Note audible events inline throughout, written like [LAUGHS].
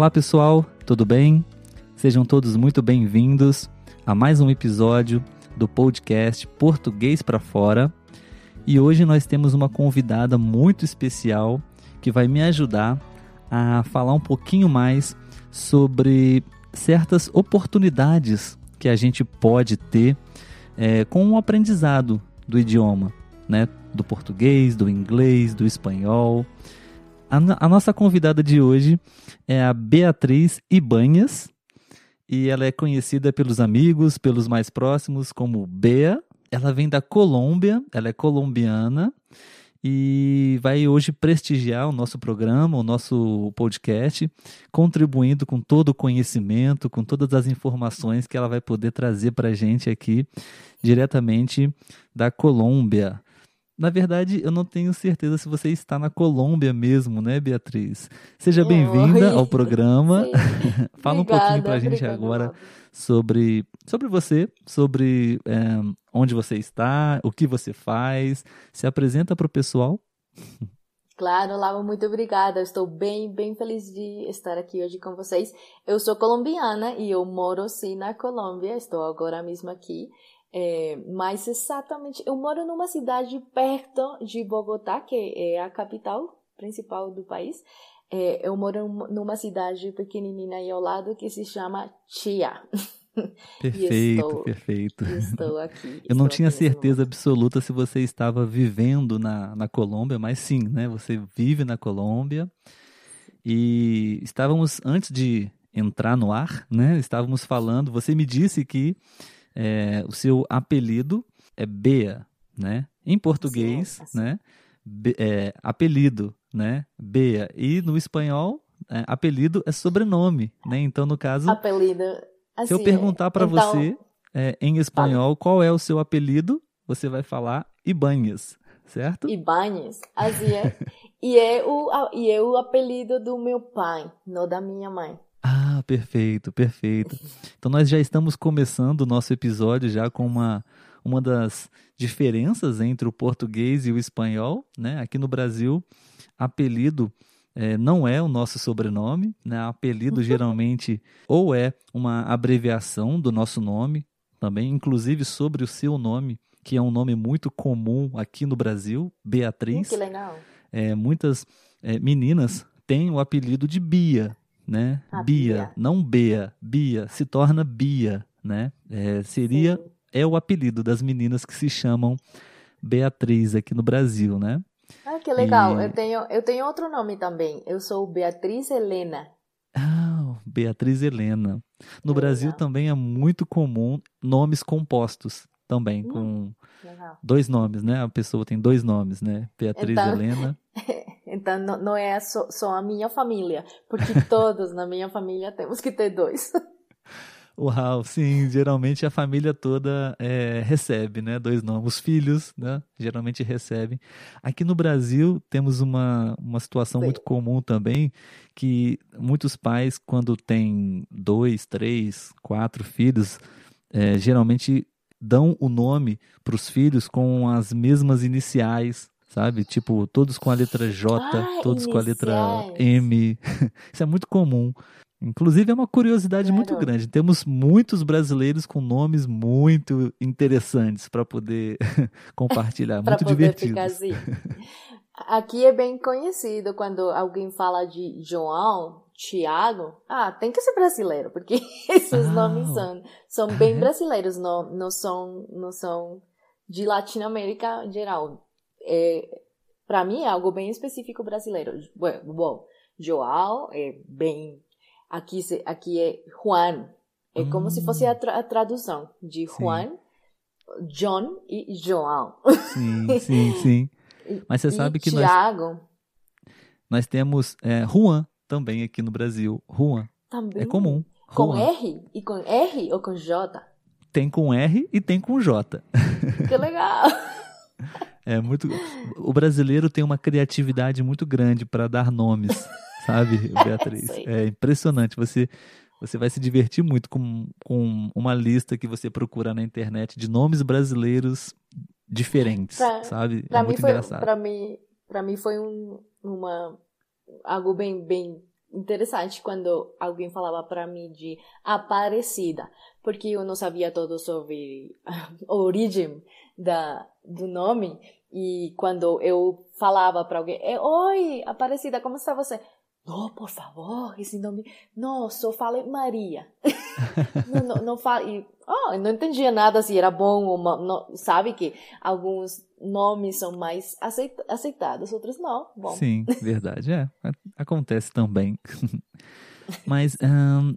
Olá pessoal, tudo bem? Sejam todos muito bem-vindos a mais um episódio do podcast Português para Fora. E hoje nós temos uma convidada muito especial que vai me ajudar a falar um pouquinho mais sobre certas oportunidades que a gente pode ter é, com o aprendizado do idioma, né? Do português, do inglês, do espanhol. A, a nossa convidada de hoje é a Beatriz Ibanhas e ela é conhecida pelos amigos, pelos mais próximos como Bea. Ela vem da Colômbia, ela é colombiana e vai hoje prestigiar o nosso programa, o nosso podcast, contribuindo com todo o conhecimento, com todas as informações que ela vai poder trazer para a gente aqui diretamente da Colômbia. Na verdade, eu não tenho certeza se você está na Colômbia mesmo, né, Beatriz? Seja bem-vinda ao programa. [LAUGHS] [LAUGHS] Fala obrigada, um pouquinho para a gente agora sobre, sobre você, sobre é, onde você está, o que você faz. Se apresenta para o pessoal. Claro, Lava, muito obrigada. Eu estou bem, bem feliz de estar aqui hoje com vocês. Eu sou colombiana e eu moro sim na Colômbia. Estou agora mesmo aqui. É, mas exatamente, eu moro numa cidade perto de Bogotá, que é a capital principal do país. É, eu moro numa cidade pequenininha aí ao lado que se chama Chia. [LAUGHS] Perfeito, estou, perfeito. Estou aqui. Eu não tinha certeza absoluta se você estava vivendo na, na Colômbia, mas sim, né? Você vive na Colômbia. E estávamos, antes de entrar no ar, né? Estávamos falando, você me disse que é, o seu apelido é Bea, né? Em português, Sim, assim. né? Be, é, apelido, né? Bea. E no espanhol, é, apelido é sobrenome, né? Então, no caso... Apelido... Assim, se eu assim, perguntar para então... você é, em espanhol qual é o seu apelido, você vai falar Ibanhas, certo? Ibanhas, assim é. [LAUGHS] e, é o, e é o apelido do meu pai, não da minha mãe. Perfeito, perfeito. Então nós já estamos começando o nosso episódio já com uma, uma das diferenças entre o português e o espanhol, né? Aqui no Brasil, apelido é, não é o nosso sobrenome, né? Apelido [LAUGHS] geralmente ou é uma abreviação do nosso nome, também, inclusive sobre o seu nome, que é um nome muito comum aqui no Brasil, Beatriz. Que legal. É, muitas é, meninas têm o apelido de Bia, né? Bia, Bia, não Bea, Bia, se torna Bia, né? É, seria, Sim. é o apelido das meninas que se chamam Beatriz aqui no Brasil, né? Ah, que legal. E... Eu, tenho, eu tenho outro nome também. Eu sou Beatriz Helena. Ah, Beatriz Helena. No Brasil também é muito comum nomes compostos também, hum, com legal. dois nomes, né? A pessoa tem dois nomes, né? Beatriz então, Helena. [LAUGHS] Então não, é só, só, a minha família, porque [LAUGHS] todos na minha família temos que ter dois. Uau, sim, geralmente a família toda é, recebe, né, dois nomes. Os filhos, né, geralmente recebem. Aqui no Brasil temos uma, uma situação sim. muito comum também, que muitos pais, quando têm dois, três, quatro filhos, é, geralmente dão o nome para os filhos com as mesmas iniciais sabe? Tipo, todos com a letra J, ah, todos iniciais. com a letra M. [LAUGHS] Isso é muito comum. Inclusive, é uma curiosidade claro. muito grande. Temos muitos brasileiros com nomes muito interessantes para poder [LAUGHS] compartilhar, [LAUGHS] muito divertidos. Assim. Aqui é bem conhecido quando alguém fala de João, Tiago. Ah, tem que ser brasileiro, porque [LAUGHS] esses ah, nomes são, são bem é? brasileiros, não, não, são, não são de Latinoamérica em geral é, para mim é algo bem específico brasileiro. Bom, João é bem. Aqui, aqui é Juan. É hum. como se fosse a, tra a tradução de Juan, sim. John e João. Sim, [LAUGHS] sim, sim. Mas você sabe que Tiago. nós... Nós temos é, Juan também aqui no Brasil. Juan. Também. É comum. Com Juan. R? E com R ou com J? Tem com R e tem com J. [LAUGHS] Que legal! É muito. O brasileiro tem uma criatividade muito grande para dar nomes, [LAUGHS] sabe, Beatriz? É impressionante. Você, você vai se divertir muito com, com uma lista que você procura na internet de nomes brasileiros diferentes, Pra- sabe? Pra é mim muito foi, engraçado. para mim, para mim foi um, uma algo bem bem interessante quando alguém falava para mim de Aparecida, porque eu não sabia todo sobre a origem da do nome e quando eu falava para alguém, é, oi, Aparecida, como está você? Não, por favor, esse nome. Não, só fale Maria. [LAUGHS] não, não, não. Oh, não entendia nada se era bom ou mal. Não, sabe que alguns nomes são mais aceita- aceitados, outros não. Bom, Sim, verdade, é. Acontece também. [LAUGHS] Mas, ahn,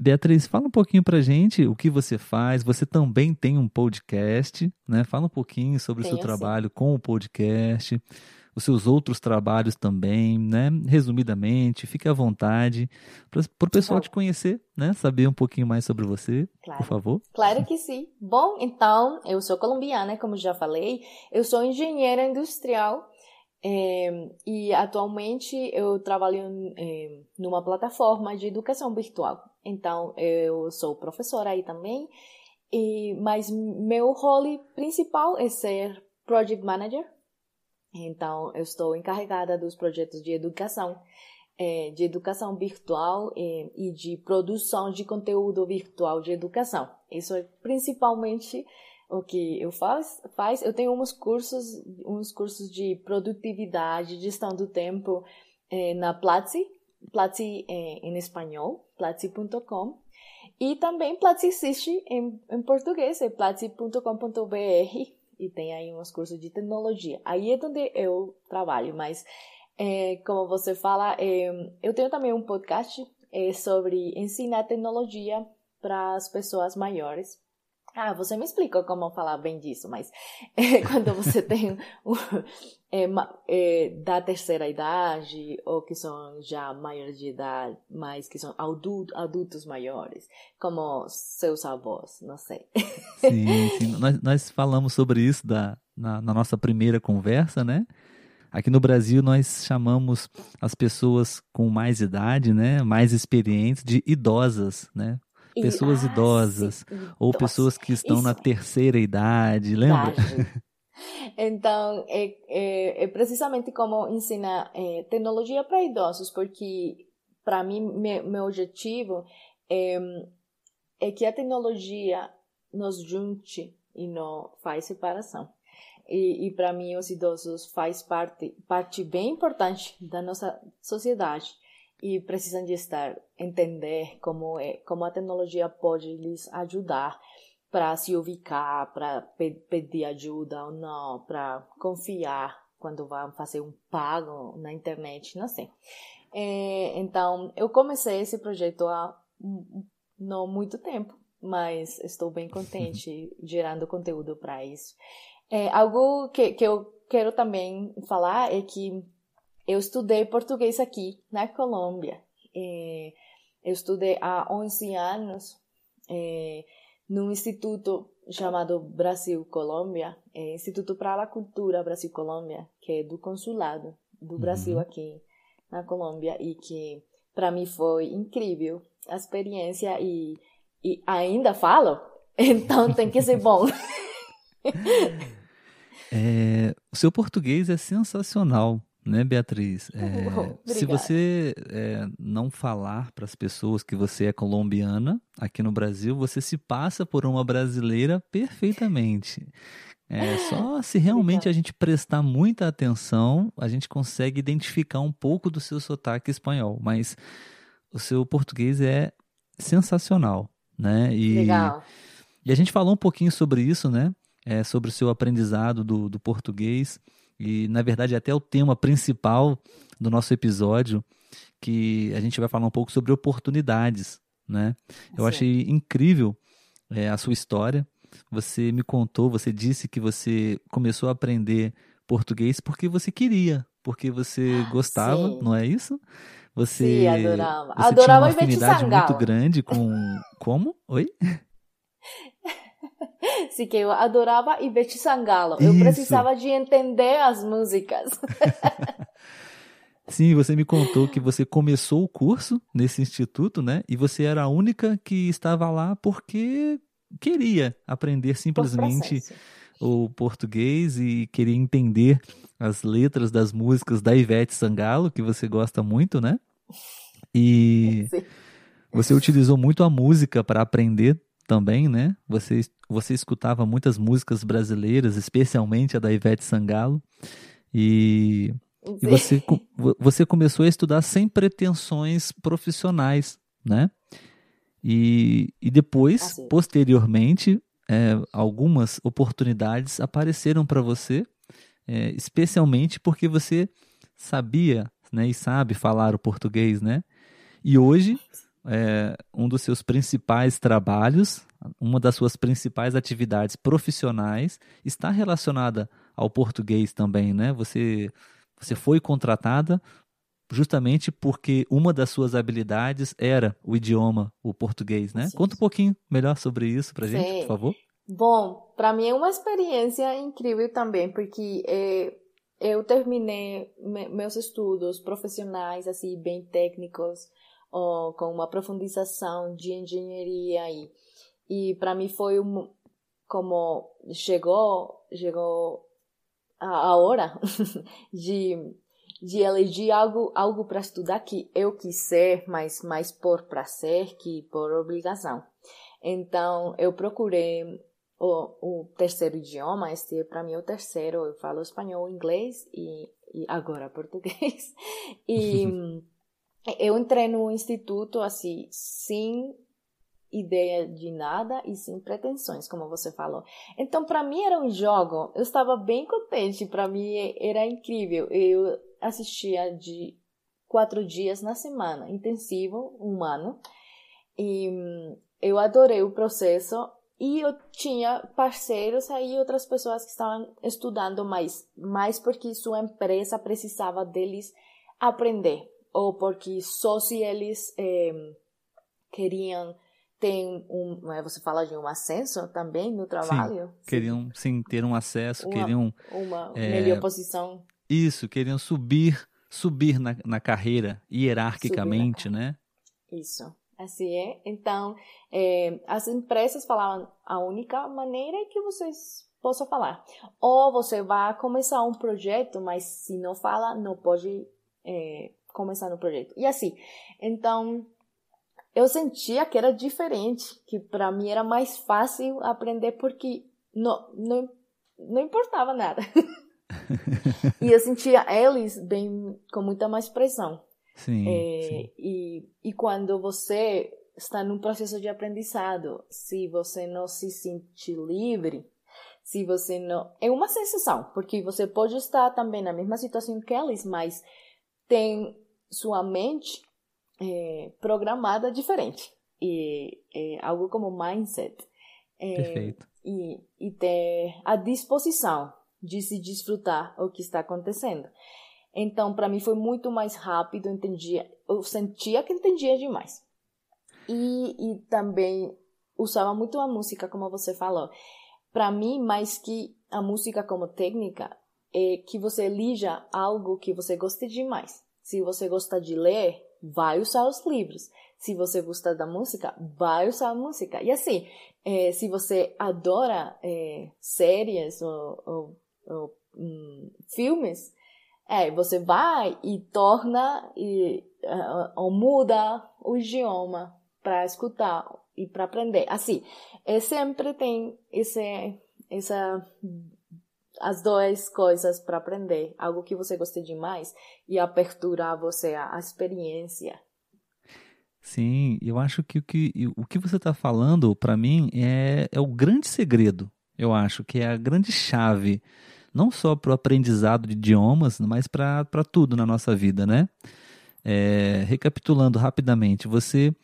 Beatriz, fala um pouquinho pra gente o que você faz. Você também tem um podcast, né? Fala um pouquinho sobre o seu Tenho, sim. trabalho com o podcast, os seus outros trabalhos também, né? Resumidamente, fique à vontade para o pessoal te conhecer, né? Saber um pouquinho mais sobre você, claro. por favor. Claro que sim. Bom, então, eu sou colombiana, como já falei. Eu sou engenheira industrial eh, e atualmente eu trabalho em numa plataforma de educação virtual. Então, eu sou professora aí também, e, mas meu role principal é ser project manager. Então, eu estou encarregada dos projetos de educação eh, de educação virtual eh, e de produção de conteúdo virtual de educação. Isso é principalmente o que eu faço. Faz. Eu tenho uns cursos, uns cursos de produtividade, gestão do tempo eh, na Platzi, Platzi em espanhol, platzi.com. E também Platzi existe em, em português, é platzi.com.br e tem aí uns cursos de tecnologia. Aí é onde eu trabalho, mas é, como você fala, é, eu tenho também um podcast é, sobre ensinar tecnologia para as pessoas maiores. Ah, você me explicou como falar bem disso, mas é, [LAUGHS] quando você [LAUGHS] tem um, é, é, da terceira idade ou que são já maiores de idade, mas que são adultos, adultos maiores, como seus avós, não sei. Sim, sim. [LAUGHS] Nós, nós falamos sobre isso da, na, na nossa primeira conversa, né? Aqui no Brasil nós chamamos as pessoas com mais idade, né, mais experientes, de idosas, né? Pessoas ah, idosas, sim, Ou pessoas que estão na Isso. terceira idade, lembra? [LAUGHS] Então, é, é, é precisamente como ensinar é, tecnologia para idosos, porque para mim, me, meu objetivo é, é que a tecnologia nos junte e não faz separação. E, e para mim, os idosos faz parte, parte bem importante da nossa sociedade e precisam de estar, entender como, é, como a tecnologia pode lhes ajudar para se ubicar, para pe pedir ajuda ou não, para confiar quando vão fazer um pago na internet, não sei. É, então, eu comecei esse projeto há não muito tempo, mas estou bem contente [LAUGHS] gerando conteúdo para isso. É, algo que, que eu quero também falar é que eu estudei português aqui na Colômbia. É, eu estudei há 11 anos é, num instituto chamado Brasil Colômbia, é, Instituto para a Cultura Brasil Colômbia, que é do consulado do Brasil Uhum. aqui na Colômbia e que para mim foi incrível a experiência e, e ainda falo, [LAUGHS] então tem que ser bom. [LAUGHS] É, o seu português é sensacional, né, Beatriz? [LAUGHS] É, se você é, não falar para as pessoas que você é colombiana aqui no Brasil, você se passa por uma brasileira perfeitamente. É só [LAUGHS] se realmente Obrigada. a gente prestar muita atenção, a gente consegue identificar um pouco do seu sotaque espanhol, mas o seu português é sensacional, né? E, Legal. e a gente falou um pouquinho sobre isso, né? É, sobre o seu aprendizado do, do português. E, na verdade, até o tema principal do nosso episódio, que a gente vai falar um pouco sobre oportunidades, né? Eu Sim. achei incrível é, a sua história. Você me contou, você disse que você começou a aprender português porque você queria porque você gostava, Sim. não é isso? Você, Sim, adorava. Você Adorava tinha uma afinidade muito grande com como? Oi? [LAUGHS] [LAUGHS] Sim, que eu adorava Ivete Sangalo. Eu Isso. precisava de entender as músicas. [LAUGHS] Sim, você me contou que você começou o curso nesse instituto, né? E você era a única que estava lá porque queria aprender simplesmente o português e queria entender as letras das músicas da Ivete Sangalo, que você gosta muito, né? E Sim. você utilizou muito a música para aprender também, né? Você, você escutava muitas músicas brasileiras, especialmente a da Ivete Sangalo. E, e você, você começou a estudar sem pretensões profissionais, né? E, e depois, Assim. posteriormente, é, algumas oportunidades apareceram para você, é, especialmente porque você sabia né, e sabe falar o português, né? E hoje, é, um dos seus principais trabalhos, uma das suas principais atividades profissionais está relacionada ao português também, né? Você, você foi contratada justamente porque uma das suas habilidades era o idioma, o português, né? Sim. Conta um pouquinho melhor sobre isso pra gente, Sim. por favor. Bom, para mim é uma experiência incrível também, porque eh, eu terminei me- meus estudos profissionais, assim, bem técnicos, ó, com uma profundização de engenharia e, e para mim foi um, como chegou, chegou a, a hora [LAUGHS] de, de eleger algo, algo para estudar que eu quis ser, mas mais por prazer que por obrigação. Então, eu procurei o, o terceiro idioma, este para mim é o terceiro, eu falo espanhol, inglês e, e agora [LAUGHS] português. E [LAUGHS] eu entrei no instituto assim, sem ideia de nada e sem pretensões, como você falou. Então, para mim era um jogo, eu estava bem contente, para mim era incrível. Eu assistia de quatro dias na semana, intensivo, um ano, e hum, eu adorei o processo. E eu tinha parceiros aí, outras pessoas que estavam estudando mais, mais porque sua empresa precisava deles aprender, ou porque só se eles eh, queriam ter um, eh, você fala de um ascenso também no trabalho? Queriam sim ter um acesso, Uma- queriam Uma É, melhor posição. isso, queriam subir, subir na, na carreira hierarquicamente, Subir né? Isso, assim é. Então, eh, as empresas falavam a única maneira é que vocês possam falar. Ou você vai começar um projeto, mas se não fala, não pode eh, começar no projeto. E assim, então eu sentia que era diferente, que para mim era mais fácil aprender porque não, não, não importava nada. [LAUGHS] e eu sentia eles bem com muita mais pressão. Sim, É, sim. e, e quando você está num processo de aprendizado, se você não se sente livre, se você não. É uma sensação, porque você pode estar também na mesma situação que eles, mas tem sua mente é, programada diferente. E é algo como mindset. É, Perfeito. e, e ter a disposição de se desfrutar o que está acontecendo. Então, para mim foi muito mais rápido, eu entendia, eu sentia que entendia demais. E, e também usava muito a música, como você falou. Para mim, mais que a música como técnica, é que você elija algo que você goste demais. Se você gosta de ler, vai usar os livros. Se você gosta da música, vai usar a música. E assim, eh, se você adora eh, séries ou, ou- ou, hum, filmes, é, você vai e torna e ah, ou muda o idioma para escutar e para aprender. Assim, é, sempre tem esse, essa as duas coisas para aprender, algo que você goste demais e aperturar você à experiência. Sim, eu acho que o que, o que você está falando, para mim, é, é o grande segredo. Eu acho que é a grande chave, não só para o aprendizado de idiomas, mas para tudo na nossa vida, né? É, recapitulando rapidamente, você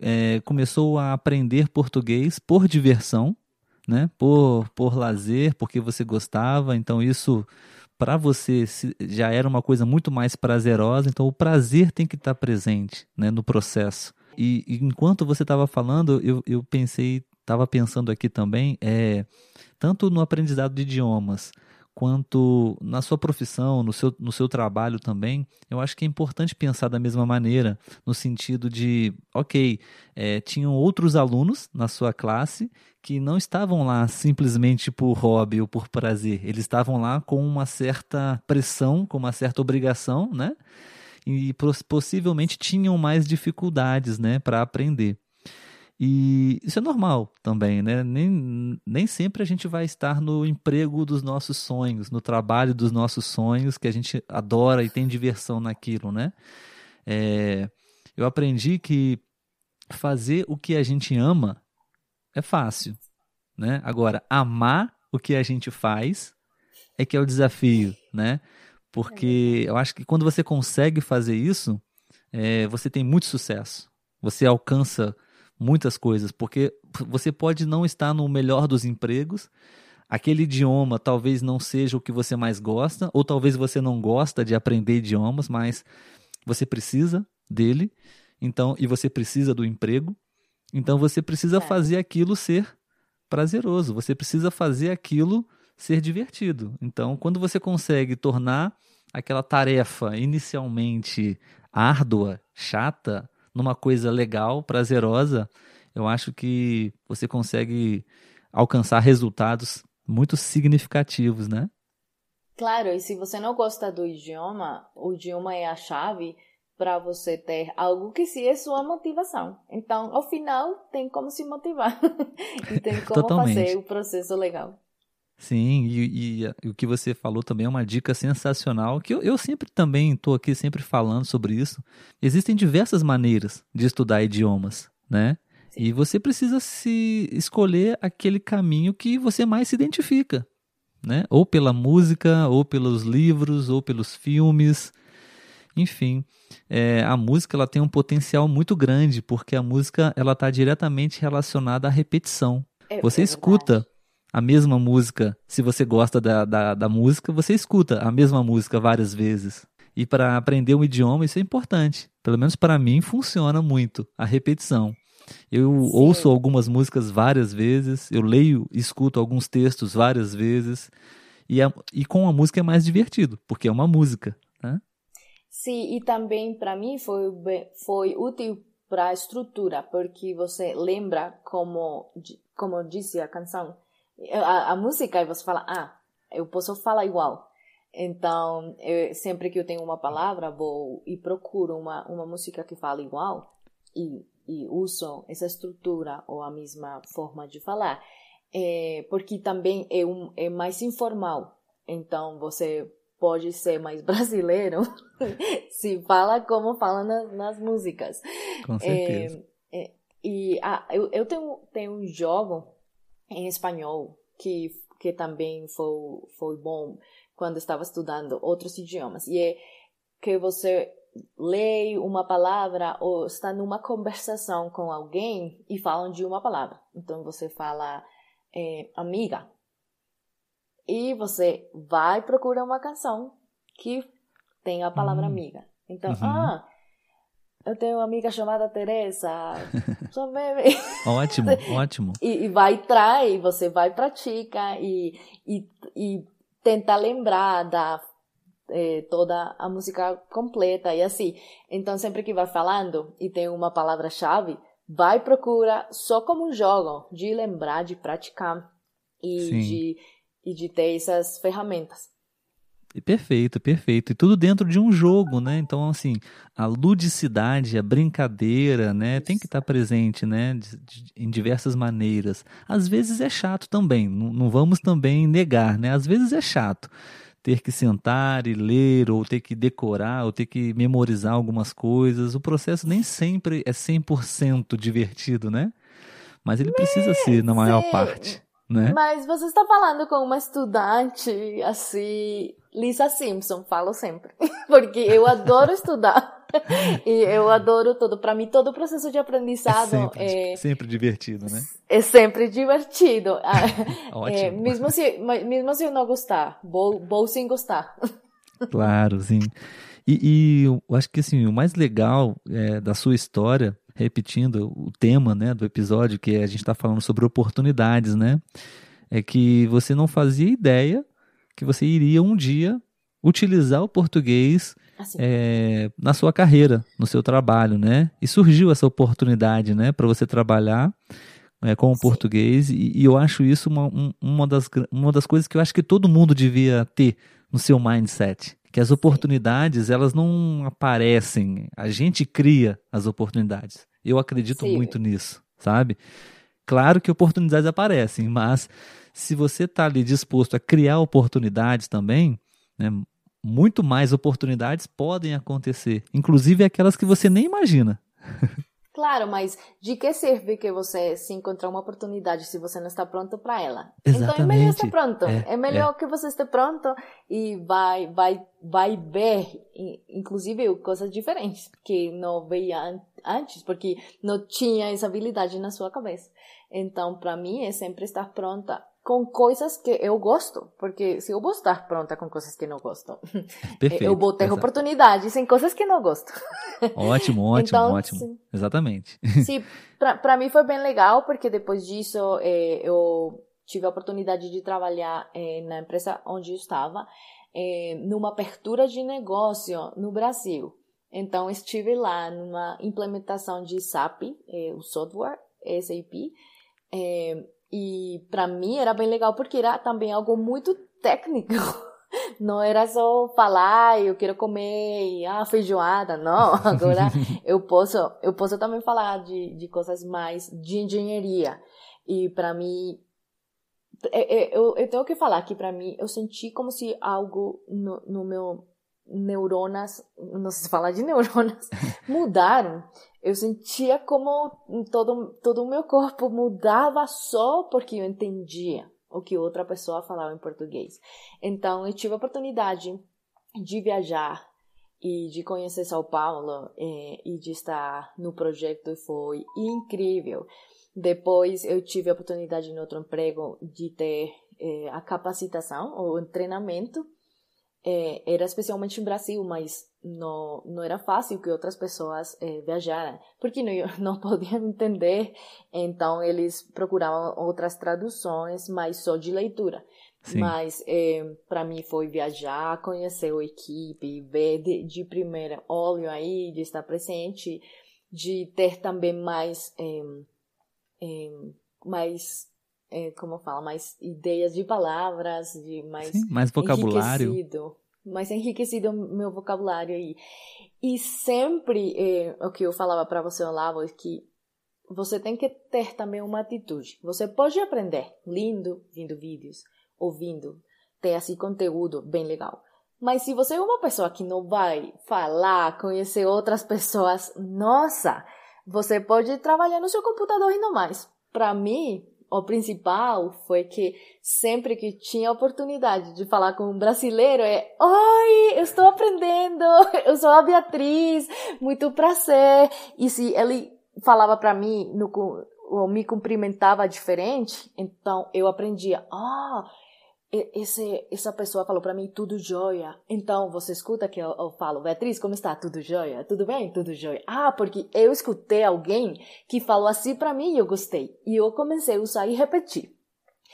é, começou a aprender português por diversão, né? Por, por lazer, porque você gostava, então isso para você já era uma coisa muito mais prazerosa, então o prazer tem que estar tá presente né, no processo. E, e enquanto você estava falando, eu, eu pensei, estava pensando aqui também, é, tanto no aprendizado de idiomas, quanto na sua profissão, no seu, no seu trabalho também, eu acho que é importante pensar da mesma maneira, no sentido de, ok, é, tinham outros alunos na sua classe que não estavam lá simplesmente por hobby ou por prazer, eles estavam lá com uma certa pressão, com uma certa obrigação, né? E possivelmente tinham mais dificuldades, né, para aprender. E isso é normal também, né? Nem, nem sempre a gente vai estar no emprego dos nossos sonhos, no trabalho dos nossos sonhos, que a gente adora e tem diversão naquilo, né? É, eu aprendi que fazer o que a gente ama é fácil, né? Agora, amar o que a gente faz é que é o desafio, né? Porque eu acho que quando você consegue fazer isso, é, você tem muito sucesso. Você alcança muitas coisas, porque você pode não estar no melhor dos empregos, aquele idioma talvez não seja o que você mais gosta, ou talvez você não gosta de aprender idiomas, mas você precisa dele, então e você precisa do emprego, então você precisa é. fazer aquilo ser prazeroso, você precisa fazer aquilo ser divertido. Então, quando você consegue tornar aquela tarefa inicialmente árdua, chata, numa coisa legal, prazerosa, eu acho que você consegue alcançar resultados muito significativos, né? Claro, e se você não gosta do idioma, o idioma é a chave para você ter algo que se é sua motivação. Então, ao final, tem como se motivar [LAUGHS] e tem como fazer o processo legal. Sim, e, e, e, o que você falou também é uma dica sensacional, que eu, eu sempre também estou aqui sempre falando sobre isso. Existem diversas maneiras de estudar idiomas, né? E você precisa se escolher aquele caminho que você mais se identifica, né? Ou pela música, ou pelos livros, ou pelos filmes. Enfim, é, a música ela tem um potencial muito grande, porque a música ela está diretamente relacionada à repetição. É, você escuta a mesma música, se você gosta da, da, da música, você escuta a mesma música várias vezes. E para aprender um idioma, isso é importante. Pelo menos para mim, funciona muito a repetição. Eu Sim. ouço algumas músicas várias vezes, eu leio escuto alguns textos várias vezes. E, a, e com a música é mais divertido, porque é uma música. Né? Sim, e também para mim foi, foi útil para a estrutura, porque você lembra como, como disse a canção, a, a música e você fala, ah, eu posso falar igual. Então, eu, sempre que eu tenho uma palavra, vou e procuro uma, uma música que fala igual e, e uso essa estrutura ou a mesma forma de falar. É, porque também é, um, é mais informal. Então, você pode ser mais [LAUGHS] brasileiro [LAUGHS] se fala como fala nas, nas músicas. Com certeza. É, é, e ah, eu, eu tenho, tenho um jogo em espanhol, que, que também foi, foi bom quando estava estudando outros idiomas. E é que você lê uma palavra ou está numa conversação com alguém e falam de uma palavra. Então você fala é, amiga. E você vai procurar uma canção que tem a palavra hum. amiga. Então, uhum. ah, eu tenho uma amiga chamada Teresa. [LAUGHS] Sou meme. ótimo, [LAUGHS] ótimo. E, e vai trai, você vai pratica e, e, e tenta lembrar da é, toda a música completa e assim. Então sempre que vai falando e tem uma palavra-chave, vai procura só como um jogo de lembrar, de praticar e de e de ter essas ferramentas. Perfeito, perfeito. E tudo dentro de um jogo, né? Então, assim, a ludicidade, a brincadeira, né? Tem que estar presente, né? De, de, em diversas maneiras. Às vezes é chato também, não, não vamos também negar, né? Às vezes é chato ter que sentar e ler, ou ter que decorar, ou ter que memorizar algumas coisas. O processo nem sempre é 100% divertido, né? Mas ele precisa ser na maior parte. Né? Mas você está falando com uma estudante assim Lisa Simpson, falo sempre. [LAUGHS] Porque eu adoro estudar. [LAUGHS] e eu adoro todo. Para mim, todo o processo de aprendizado é sempre, é sempre divertido, né? É sempre divertido. [LAUGHS] Ah, Ótimo. É, mesmo, se, mesmo se eu não gostar, vou, vou sem gostar. Claro, sim. E, e eu acho que assim, o mais legal é, da sua história, repetindo o tema né, do episódio, que a gente está falando sobre oportunidades, né? É que você não fazia ideia que você iria um dia utilizar o português assim. é, na sua carreira, no seu trabalho, né? E surgiu essa oportunidade, né, para você trabalhar é, com o Sim. português e, e, eu acho isso uma, um, uma, das, uma das coisas que eu acho que todo mundo devia ter no seu mindset que as oportunidades elas não aparecem, a gente cria as oportunidades. Eu acredito Sim. muito nisso, sabe? Claro que oportunidades aparecem, mas se você está ali disposto a criar oportunidades também, né, muito mais oportunidades podem acontecer, inclusive aquelas que você nem imagina. [LAUGHS] Claro, mas de que serve que você se encontrar uma oportunidade se você não está pronto para ela? Exatamente. Então é melhor estar pronto. É, é melhor é. que você esteja pronto e vai, vai, vai ver, inclusive, coisas diferentes que não veia antes, porque não tinha essa habilidade na sua cabeça. Então, para mim, é sempre estar pronta com coisas que eu gosto, porque se eu vou estar pronta com coisas que não gosto, [LAUGHS] Perfeito, eu vou ter exato. oportunidades em coisas que não gosto. [LAUGHS] Ótimo, ótimo, então, ótimo. Sim, Exatamente. [LAUGHS] Sim, para mim foi bem legal, porque depois disso é, eu tive a oportunidade de trabalhar é, na empresa onde eu estava, é, numa abertura de negócio no Brasil. Então, estive lá numa implementação de SAP, o software SAP, e para mim era bem legal porque era também algo muito técnico. [LAUGHS] Não era só falar, eu quero comer, ah, feijoada, não. [LAUGHS] Agora eu posso, eu posso também falar de, de coisas mais de engenharia. E para mim, é, é, eu, eu tenho que falar que para mim, eu senti como se algo no, no meu neuronas, não sei se falar de neuronas, [LAUGHS] mudaram eu sentia como todo, todo o meu corpo mudava só porque eu entendia o que outra pessoa falava em português. Então, eu tive a oportunidade de viajar e de conhecer São Paulo e, é, e de estar no projeto e foi incrível. Depois, eu tive a oportunidade no outro emprego de ter é, a capacitação, o treinamento. É, era especialmente no Brasil, mas não, não era fácil que outras pessoas viajaram, porque não, [LAUGHS] não podiam entender, então eles procuravam outras traduções, mas só de leitura. Sim. Mas eh, para mim foi viajar, conhecer a equipe, ver de, de primeira olho aí, de estar presente, de ter também mais, eh, mais como fala, mais ideias de palavras, de mais, Sim, mais vocabulário mais enriquecido meu vocabulário aí. E sempre, é, o que eu falava para você, Olavo, é que você tem que ter também uma atitude. Você pode aprender lindo, vendo vídeos, ouvindo, ter assim conteúdo bem legal. Mas se você é uma pessoa que não vai falar, conhecer outras pessoas, nossa, você pode trabalhar no seu computador e não mais. Para mim, o principal foi que sempre que tinha oportunidade de falar com um brasileiro é Oi, eu estou aprendendo, [LAUGHS] eu sou a Beatriz, muito prazer. E se ele falava para mim, no, ou me cumprimentava diferente, então eu aprendia, ah, esse, essa pessoa falou para mim tudo jóia. Então você escuta que eu, eu, falo, Beatriz, como está? Tudo jóia? Tudo bem? Tudo jóia. Ah, porque eu escutei alguém que falou assim para mim e eu gostei. E eu comecei a usar e repetir.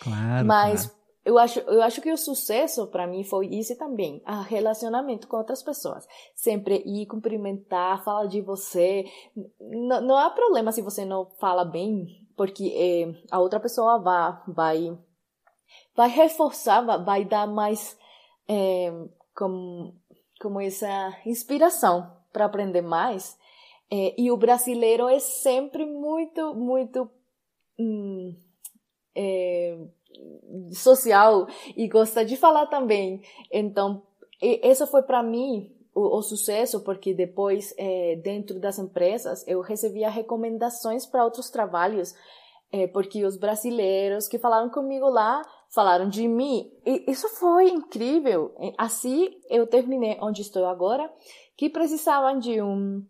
Claro. Mas claro. eu acho, eu acho que o sucesso para mim foi isso também, a relacionamento com outras pessoas. Sempre ir cumprimentar, falar de você. Não, não há problema se você não fala bem, porque eh, a outra pessoa vai, vai vai reforçar, vai dar mais é, como, como essa inspiração para aprender mais. É, e o brasileiro é sempre muito, muito hum, é, social e gosta de falar também. Então, esse foi para mim o, o, sucesso, porque depois, é, dentro das empresas, eu recebia recomendações para outros trabalhos, é, porque os brasileiros que falaram comigo lá falaram de mim. E isso foi incrível. Assim eu terminei onde estou agora, que precisavam de um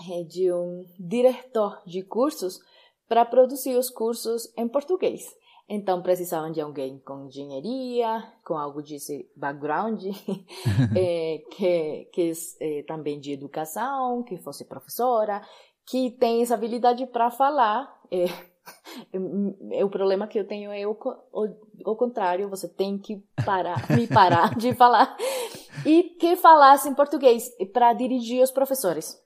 é, de um diretor de cursos para produzir os cursos em português. Então precisavam de alguém com engenharia, com algo desse background, [LAUGHS] é, que, que é, também de educação, que fosse professora, que tem essa habilidade para falar. É, é, o problema que eu tenho é o, o, o contrário, você tem que parar, me parar de falar. E que falasse em português para dirigir os professores.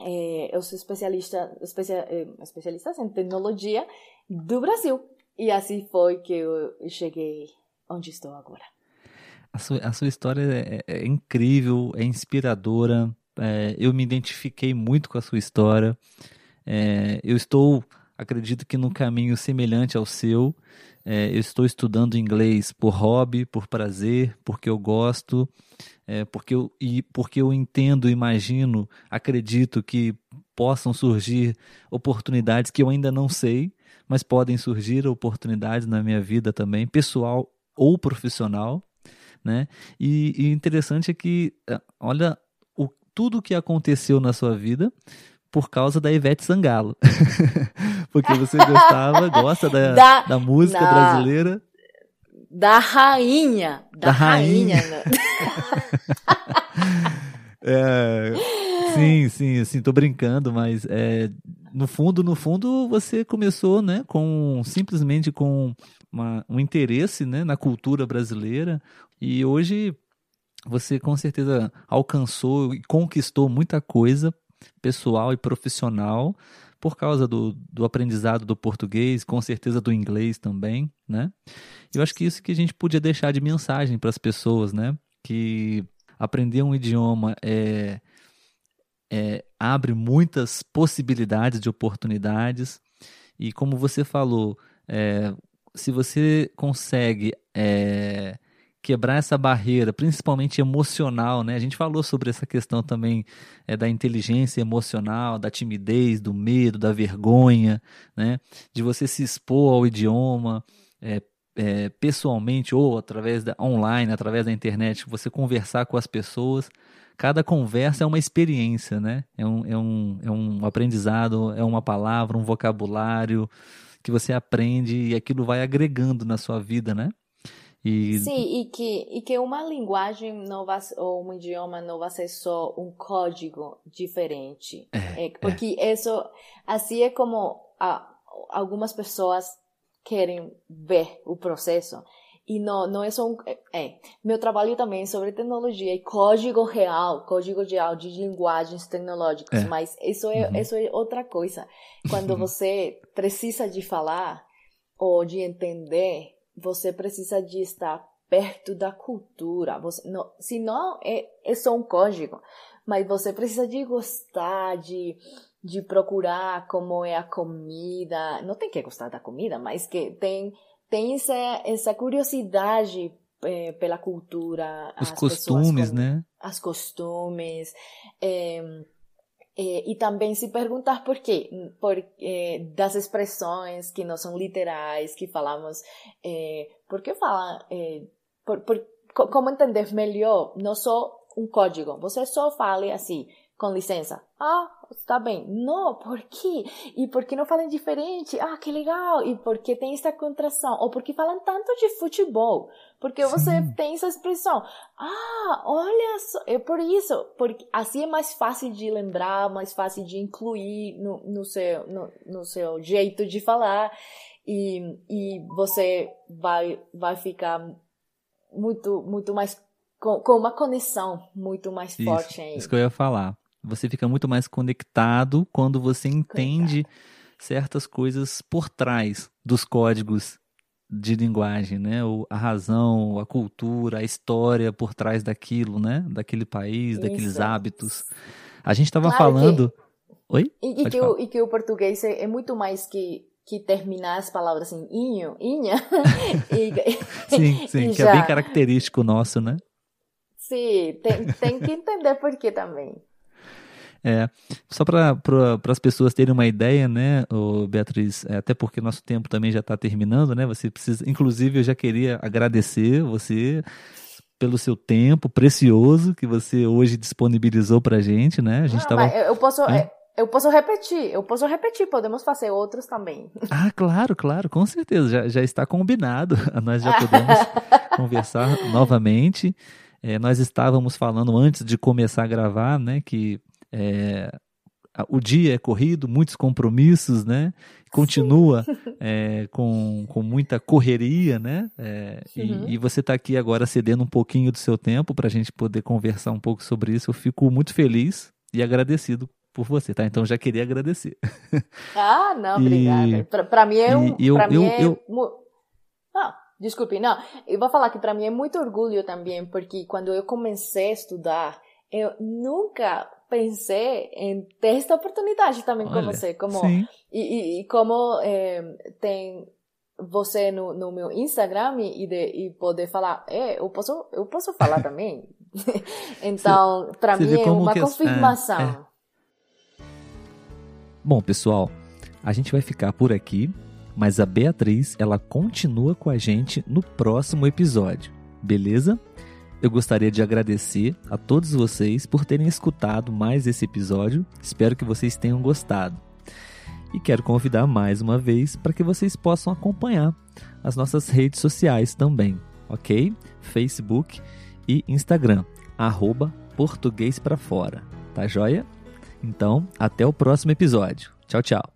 É, eu sou especialista, especia, é, especialista em tecnologia do Brasil. E assim foi que eu cheguei onde estou agora. A sua, a sua história é, é incrível, é inspiradora. É, eu me identifiquei muito com a sua história. É, eu estou, acredito que, num caminho semelhante ao seu. É, eu estou estudando inglês por hobby, por prazer, porque eu gosto, é, porque, eu, e porque eu entendo, imagino, acredito que possam surgir oportunidades que eu ainda não sei, mas podem surgir oportunidades na minha vida também, pessoal ou profissional. Né? E, e interessante é que, é, olha, o, tudo que aconteceu na sua vida por causa da Ivete Sangalo. [LAUGHS] Porque você gostava, gosta da, da, da música da, brasileira. Da rainha. Da, da rainha. rainha. Né? [LAUGHS] é, sim, sim, assim, tô brincando, mas é, no fundo, no fundo, você começou, né, com simplesmente com uma, um interesse, né, na cultura brasileira e hoje você com certeza alcançou e conquistou muita coisa pessoal e profissional por causa do, do aprendizado do português, com certeza do inglês também, né? Eu acho que isso que a gente podia deixar de mensagem para as pessoas, né? Que aprender um idioma é, é, abre muitas possibilidades de oportunidades e como você falou, é, se você consegue é, quebrar essa barreira, principalmente emocional, né? A gente falou sobre essa questão também é, da inteligência emocional, da timidez, do medo, da vergonha, né? De você se expor ao idioma é, é, pessoalmente ou através da online, através da internet, você conversar com as pessoas. Cada conversa é uma experiência, né? É um, é um, é um aprendizado, é uma palavra, um vocabulário que você aprende e aquilo vai agregando na sua vida, né? E... Sim, e que, e que uma linguagem não vai, ou um idioma não vai ser só um código diferente. É, é, porque é. isso, assim é como a, algumas pessoas querem ver o processo. E não, não é só um. É, meu trabalho também é sobre tecnologia e código real, código real de linguagens tecnológicas, é. mas isso é, uhum. isso é outra coisa. Quando [LAUGHS] você precisa de falar ou de entender você precisa de estar perto da cultura. Você, não, se não, é, é só um código. Mas você precisa de gostar, de, de procurar como é a comida. Não tem que gostar da comida, mas que tem, tem essa, essa curiosidade é, pela cultura. Os costumes, com, né? As costumes. É, e também se perguntar por quê, por, é, das expressões que não são literais, que falamos, é, por que falar, por, por, como entender melhor, não só um código, você só fale assim, com licença. Ah, está bem. Não, por quê? E por que não falam diferente? Ah, que legal. E por que tem essa contração? Ou por que falam tanto de futebol? Porque Sim. você tem essa expressão. Ah, olha só. É por isso. Porque assim é mais fácil de lembrar, mais fácil de incluir no, no, seu, no, no seu jeito de falar. E, e você vai, vai ficar muito, muito mais com, com uma conexão muito mais isso, forte ainda. Isso que eu ia falar. Você fica muito mais conectado quando você entende certas coisas por trás dos códigos de linguagem, né? A razão, a cultura, a história por trás daquilo, né? Daquele país, Isso. daqueles hábitos. A gente estava claro falando. Que... Oi? E, e, que o, e, que o, português é, é, muito mais que, que terminar as palavras assim, inho, inha. [LAUGHS] e, sim, sim, que já... é bem característico nosso, né? Sim, tem, tem que entender por que também. É, só para as pessoas terem uma ideia, né, Beatriz, é, até porque nosso tempo também já está terminando, né? Você precisa, inclusive, eu já queria agradecer você pelo seu tempo precioso que você hoje disponibilizou para gente, né? A gente estava. Eu posso. É? Eu posso repetir, eu posso repetir, podemos fazer outros também. Ah, claro, claro, com certeza, já, já está combinado. [LAUGHS] Nós já podemos [LAUGHS] conversar novamente. É, nós estávamos falando antes de começar a gravar, né, que é, o dia é corrido, muitos compromissos, né? Continua [LAUGHS] é, com, com muita correria, né? É, uhum. e, e, você está aqui agora cedendo um pouquinho do seu tempo para a gente poder conversar um pouco sobre isso. Eu fico muito feliz e agradecido por você, tá? Então já queria agradecer. [LAUGHS] Ah, não, obrigada. Para mim é um. Eu, eu, é eu, Ah, desculpe, não. Eu vou falar que para mim é muito orgulho também, porque quando eu comecei a estudar, eu nunca pensei em ter esta oportunidade também Olha, com você, como e, e, e, como é, tem você no, no meu Instagram e, de, e poder falar, é, eu posso eu posso falar [LAUGHS] também. então, para mim é uma confirmação. É, é. Bom, pessoal, a gente vai ficar por aqui, mas a Beatriz, ela continua com a gente no próximo episódio, beleza? Eu gostaria de agradecer a todos vocês por terem escutado mais esse episódio. Espero que vocês tenham gostado. E quero convidar mais uma vez para que vocês possam acompanhar as nossas redes sociais também, ok? Facebook e Instagram, arroba português para fora, tá joia? Então, até o próximo episódio. Tchau, tchau.